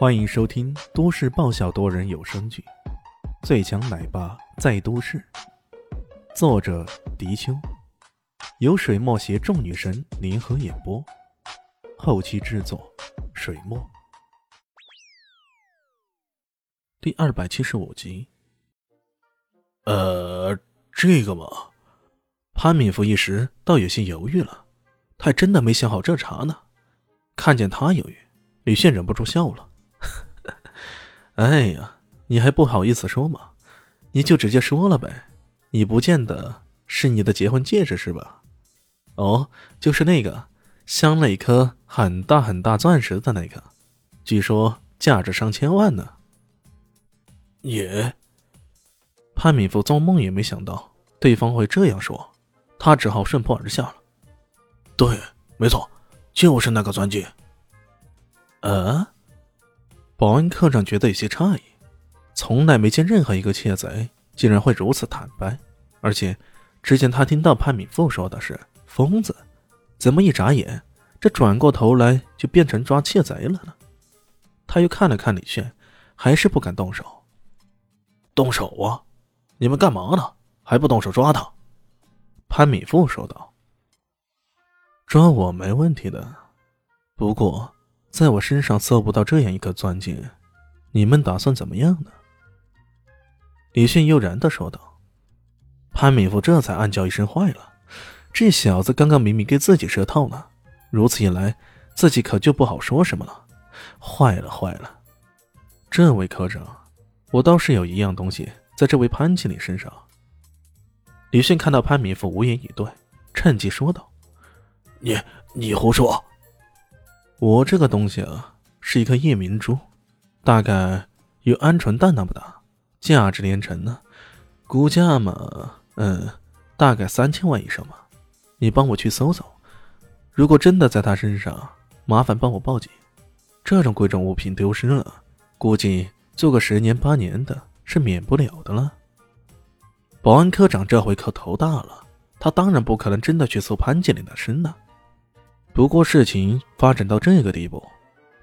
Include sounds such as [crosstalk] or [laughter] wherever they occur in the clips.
欢迎收听都市爆笑多人有声剧《最强奶爸在都市》，作者：迪秋，由水墨携众女神联合演播，后期制作：水墨。第二百七十五集。呃，这个嘛，潘敏夫一时倒有些犹豫了，他真的没想好这茬呢。看见他犹豫，李炫忍不住笑了。哎呀，你还不好意思说吗？你就直接说了呗。你不见得是你的结婚戒指是吧？哦，就是那个镶了一颗很大很大钻石的那个，据说价值上千万呢。也，潘敏夫做梦也没想到对方会这样说，他只好顺坡而下了。对，没错，就是那个钻戒。呃。保安科长觉得有些诧异，从来没见任何一个窃贼竟然会如此坦白，而且之前他听到潘敏富说的是“疯子”，怎么一眨眼，这转过头来就变成抓窃贼了呢？他又看了看李炫，还是不敢动手。动手啊！你们干嘛呢？还不动手抓他？潘敏富说道：“抓我没问题的，不过……”在我身上搜不到这样一颗钻戒，你们打算怎么样呢？李迅悠然的说道。潘敏夫这才暗叫一声：“坏了！这小子刚刚明明给自己设套呢，如此一来，自己可就不好说什么了。坏了，坏了！这位科长，我倒是有一样东西在这位潘经理身上。”李迅看到潘敏夫无言以对，趁机说道：“你你胡说！”我这个东西啊，是一颗夜明珠，大概有鹌鹑蛋那么大，价值连城呢。估价嘛，嗯，大概三千万以上吧。你帮我去搜搜，如果真的在他身上，麻烦帮我报警。这种贵重物品丢失了，估计做个十年八年的是免不了的了。保安科长这回可头大了，他当然不可能真的去搜潘经理的身了。不过事情发展到这个地步，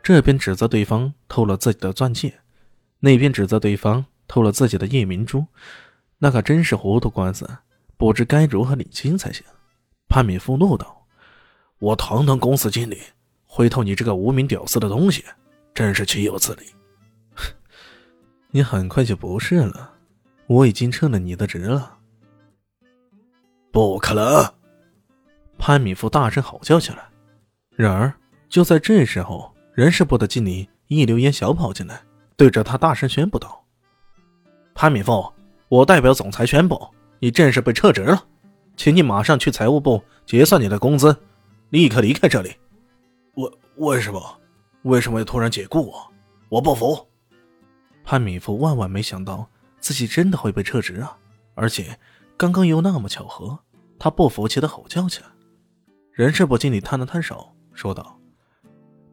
这边指责对方偷了自己的钻戒，那边指责对方偷了自己的夜明珠，那可真是糊涂官司，不知该如何理清才行。潘敏夫怒道：“我堂堂公司经理，会偷你这个无名屌丝的东西，真是岂有此理！” [laughs] 你很快就不是了，我已经撤了你的职了。不可能！潘敏夫大声吼叫起来。然而，就在这时候，人事部的经理一溜烟小跑进来，对着他大声宣布道：“潘敏凤，我代表总裁宣布，你正式被撤职了，请你马上去财务部结算你的工资，立刻离开这里。”“为为什么？为什么要突然解雇我？我不服！”潘敏富万万没想到自己真的会被撤职啊！而且刚刚又那么巧合，他不服气的吼叫起来。人事部经理摊了摊手。说道：“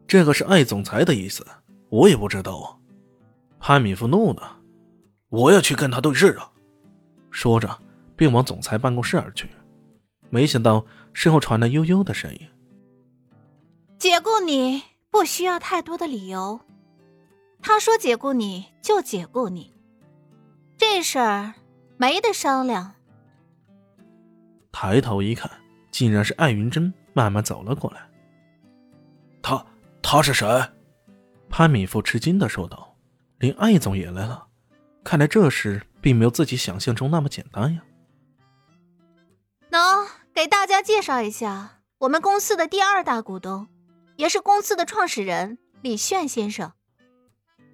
这个是艾总裁的意思，我也不知道啊。”潘米夫怒了：“我要去跟他对质啊！”说着，便往总裁办公室而去。没想到身后传来悠悠的声音：“解雇你不需要太多的理由，他说解雇你就解雇你，这事儿没得商量。”抬头一看，竟然是艾云珍慢慢走了过来。他他是谁？潘敏富吃惊的说道：“连艾总也来了，看来这事并没有自己想象中那么简单呀。”喏，给大家介绍一下，我们公司的第二大股东，也是公司的创始人李炫先生。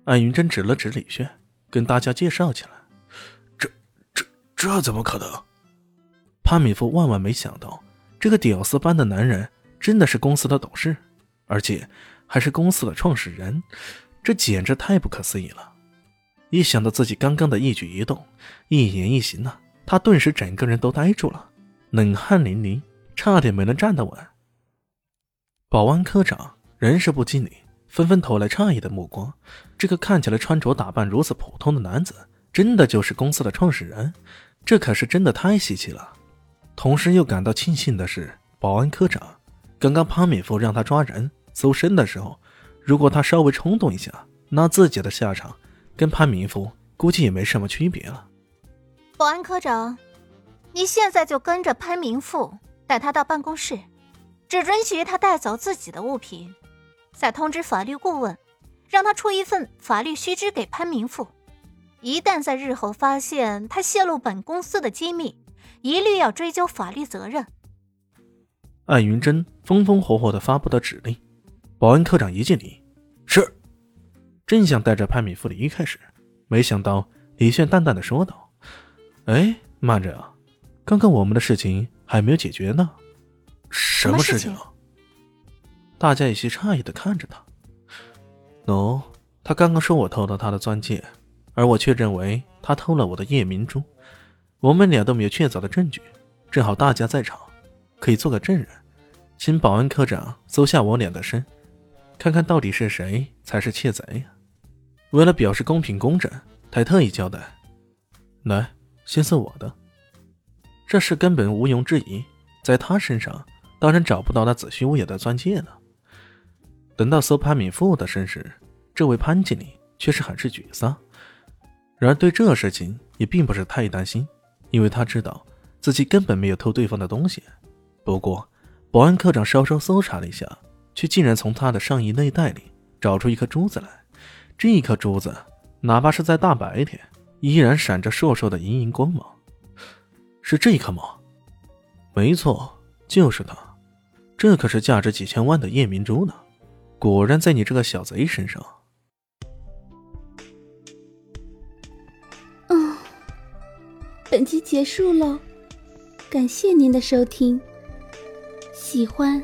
艾云珍指了指李炫，跟大家介绍起来：“这、这、这怎么可能？”潘敏夫万万没想到，这个屌丝般的男人真的是公司的董事。而且还是公司的创始人，这简直太不可思议了！一想到自己刚刚的一举一动、一言一行呢，他顿时整个人都呆住了，冷汗淋漓，差点没能站得稳。保安科长、人事部经理纷纷投来诧异的目光。这个看起来穿着打扮如此普通的男子，真的就是公司的创始人？这可是真的太稀奇了！同时又感到庆幸的是，保安科长刚刚潘敏夫让他抓人。搜身的时候，如果他稍微冲动一下，那自己的下场跟潘明富估计也没什么区别了。保安科长，你现在就跟着潘明富，带他到办公室，只准许他带走自己的物品，再通知法律顾问，让他出一份法律须知给潘明富。一旦在日后发现他泄露本公司的机密，一律要追究法律责任。艾云珍风风火火的发布的指令，保安科长一见礼，是。正想带着潘敏富离开时，没想到李炫淡淡的说道：“哎，慢着啊，刚刚我们的事情还没有解决呢。什么事情？”大家有些诧异的看着他。喏，他刚刚说我偷了他的钻戒，而我却认为他偷了我的夜明珠。我们俩都没有确凿的证据，正好大家在场，可以做个证人，请保安科长搜下我俩的身，看看到底是谁才是窃贼呀。为了表示公平公正，他特意交代：“来，先搜我的。”这事根本毋庸置疑，在他身上当然找不到那子虚乌有的钻戒了。等到搜潘敏富的身时，这位潘经理却是很是沮丧。然而对这事情也并不是太担心，因为他知道自己根本没有偷对方的东西。不过，保安科长稍稍搜查了一下，却竟然从他的上衣内袋里找出一颗珠子来。这颗珠子，哪怕是在大白天，依然闪着烁烁的莹莹光芒。是这一颗吗？没错，就是它。这可是价值几千万的夜明珠呢！果然在你这个小贼身上。嗯，本集结束了，感谢您的收听。喜欢，